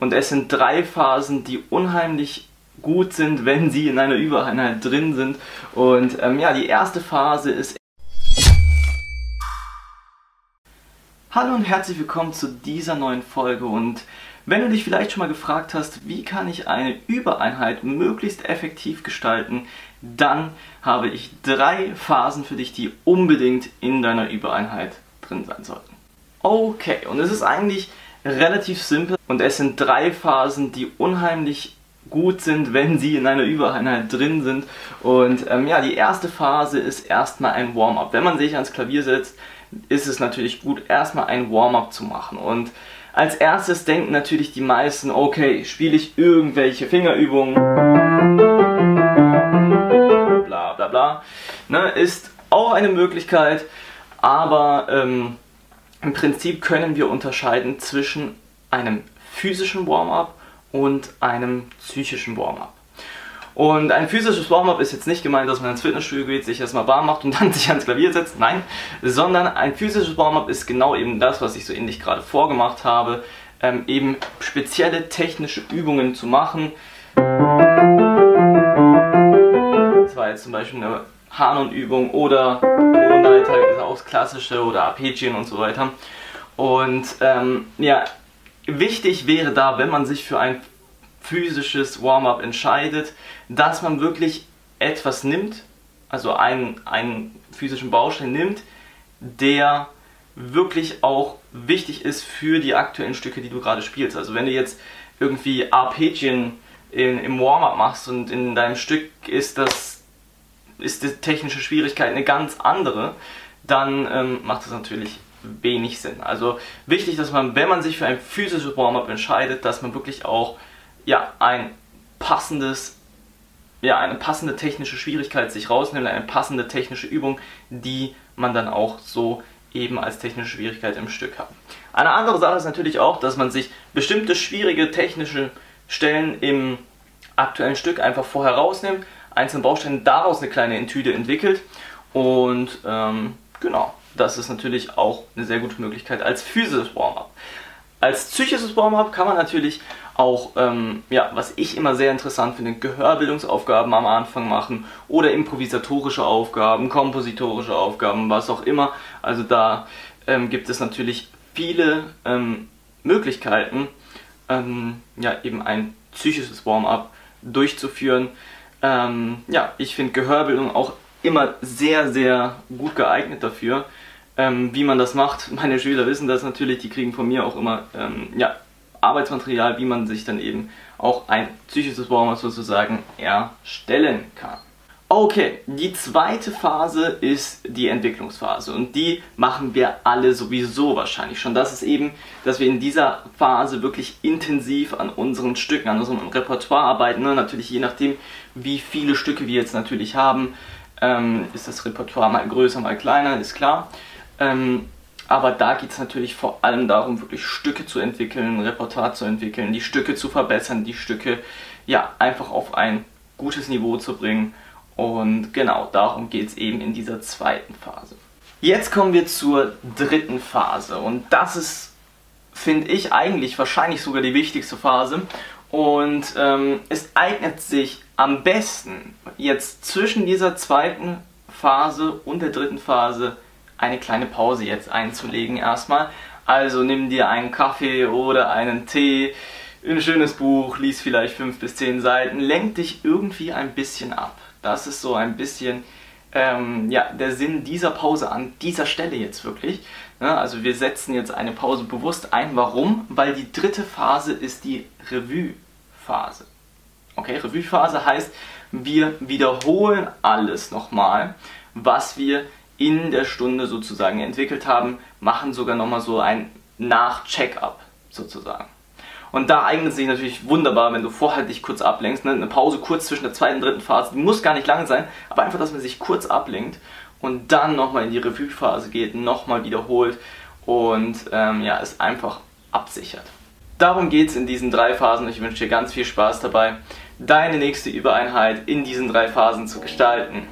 Und es sind drei Phasen, die unheimlich gut sind, wenn sie in einer Übereinheit drin sind. Und ähm, ja, die erste Phase ist. Hallo und herzlich willkommen zu dieser neuen Folge. Und wenn du dich vielleicht schon mal gefragt hast, wie kann ich eine Übereinheit möglichst effektiv gestalten, dann habe ich drei Phasen für dich, die unbedingt in deiner Übereinheit drin sein sollten. Okay, und es ist eigentlich relativ simpel und es sind drei Phasen, die unheimlich gut sind, wenn sie in einer Übereinheit drin sind. Und ähm, ja, die erste Phase ist erstmal ein Warm-up. Wenn man sich ans Klavier setzt, ist es natürlich gut, erstmal ein Warm-up zu machen. Und als erstes denken natürlich die meisten, okay, spiele ich irgendwelche Fingerübungen, bla bla bla, ne, ist auch eine Möglichkeit, aber ähm, im Prinzip können wir unterscheiden zwischen einem physischen Warm-up und einem psychischen Warm-up. Und ein physisches Warm-up ist jetzt nicht gemeint, dass man ins Fitnessstudio geht, sich erstmal warm macht und dann sich ans Klavier setzt. Nein, sondern ein physisches Warm-up ist genau eben das, was ich so ähnlich gerade vorgemacht habe, ähm, eben spezielle technische Übungen zu machen. Das war jetzt zum Beispiel eine Hanon-Übung oder auch das klassische oder Arpeggien und so weiter. Und ähm, ja, wichtig wäre da, wenn man sich für ein physisches Warm-up entscheidet, dass man wirklich etwas nimmt, also einen, einen physischen Baustein nimmt, der wirklich auch wichtig ist für die aktuellen Stücke, die du gerade spielst. Also wenn du jetzt irgendwie Arpeggien in, im Warm-up machst und in deinem Stück ist das ist die technische Schwierigkeit eine ganz andere, dann ähm, macht das natürlich wenig Sinn. Also wichtig, dass man, wenn man sich für ein physisches Warm-up entscheidet, dass man wirklich auch ja, ein passendes, ja, eine passende technische Schwierigkeit sich rausnimmt, eine passende technische Übung, die man dann auch so eben als technische Schwierigkeit im Stück hat. Eine andere Sache ist natürlich auch, dass man sich bestimmte schwierige technische Stellen im aktuellen Stück einfach vorher rausnimmt, einzelne Bausteine daraus eine kleine Entüde entwickelt und ähm, genau, das ist natürlich auch eine sehr gute Möglichkeit als physisches Warm-up. Als psychisches Warm-up kann man natürlich auch, ähm, ja, was ich immer sehr interessant finde, Gehörbildungsaufgaben am Anfang machen oder improvisatorische Aufgaben, kompositorische Aufgaben, was auch immer. Also da ähm, gibt es natürlich viele ähm, Möglichkeiten, ähm, ja, eben ein psychisches Warm-up durchzuführen. Ähm, ja, ich finde Gehörbildung auch immer sehr, sehr gut geeignet dafür ähm, wie man das macht. Meine Schüler wissen das natürlich, die kriegen von mir auch immer ähm, ja, Arbeitsmaterial, wie man sich dann eben auch ein psychisches Warm-up sozusagen erstellen kann. Okay, die zweite Phase ist die Entwicklungsphase und die machen wir alle sowieso wahrscheinlich schon. Das ist eben, dass wir in dieser Phase wirklich intensiv an unseren Stücken, an unserem Repertoire arbeiten. Ne? Natürlich je nachdem, wie viele Stücke wir jetzt natürlich haben, ähm, ist das Repertoire mal größer, mal kleiner, ist klar. Ähm, aber da geht es natürlich vor allem darum, wirklich Stücke zu entwickeln, Repertoire zu entwickeln, die Stücke zu verbessern, die Stücke ja einfach auf ein gutes Niveau zu bringen. Und genau darum geht es eben in dieser zweiten Phase. Jetzt kommen wir zur dritten Phase und das ist, finde ich, eigentlich wahrscheinlich sogar die wichtigste Phase. Und ähm, es eignet sich am besten jetzt zwischen dieser zweiten Phase und der dritten Phase eine kleine Pause jetzt einzulegen erstmal. Also nimm dir einen Kaffee oder einen Tee, ein schönes Buch, lies vielleicht fünf bis zehn Seiten, lenk dich irgendwie ein bisschen ab. Das ist so ein bisschen ähm, ja, der Sinn dieser Pause an dieser Stelle jetzt wirklich. Ja, also wir setzen jetzt eine Pause bewusst ein. Warum? Weil die dritte Phase ist die Revue-Phase. Okay, Revue-Phase heißt, wir wiederholen alles nochmal, was wir in der Stunde sozusagen entwickelt haben, machen sogar nochmal so ein Nach-Check-up sozusagen. Und da eignet es sich natürlich wunderbar, wenn du vorher dich kurz ablenkst. Ne? Eine Pause kurz zwischen der zweiten und dritten Phase, die muss gar nicht lang sein, aber einfach, dass man sich kurz ablenkt und dann nochmal in die Revue-Phase geht, nochmal wiederholt und ähm, ja, es einfach absichert. Darum geht es in diesen drei Phasen. Ich wünsche dir ganz viel Spaß dabei, deine nächste Übereinheit in diesen drei Phasen zu gestalten.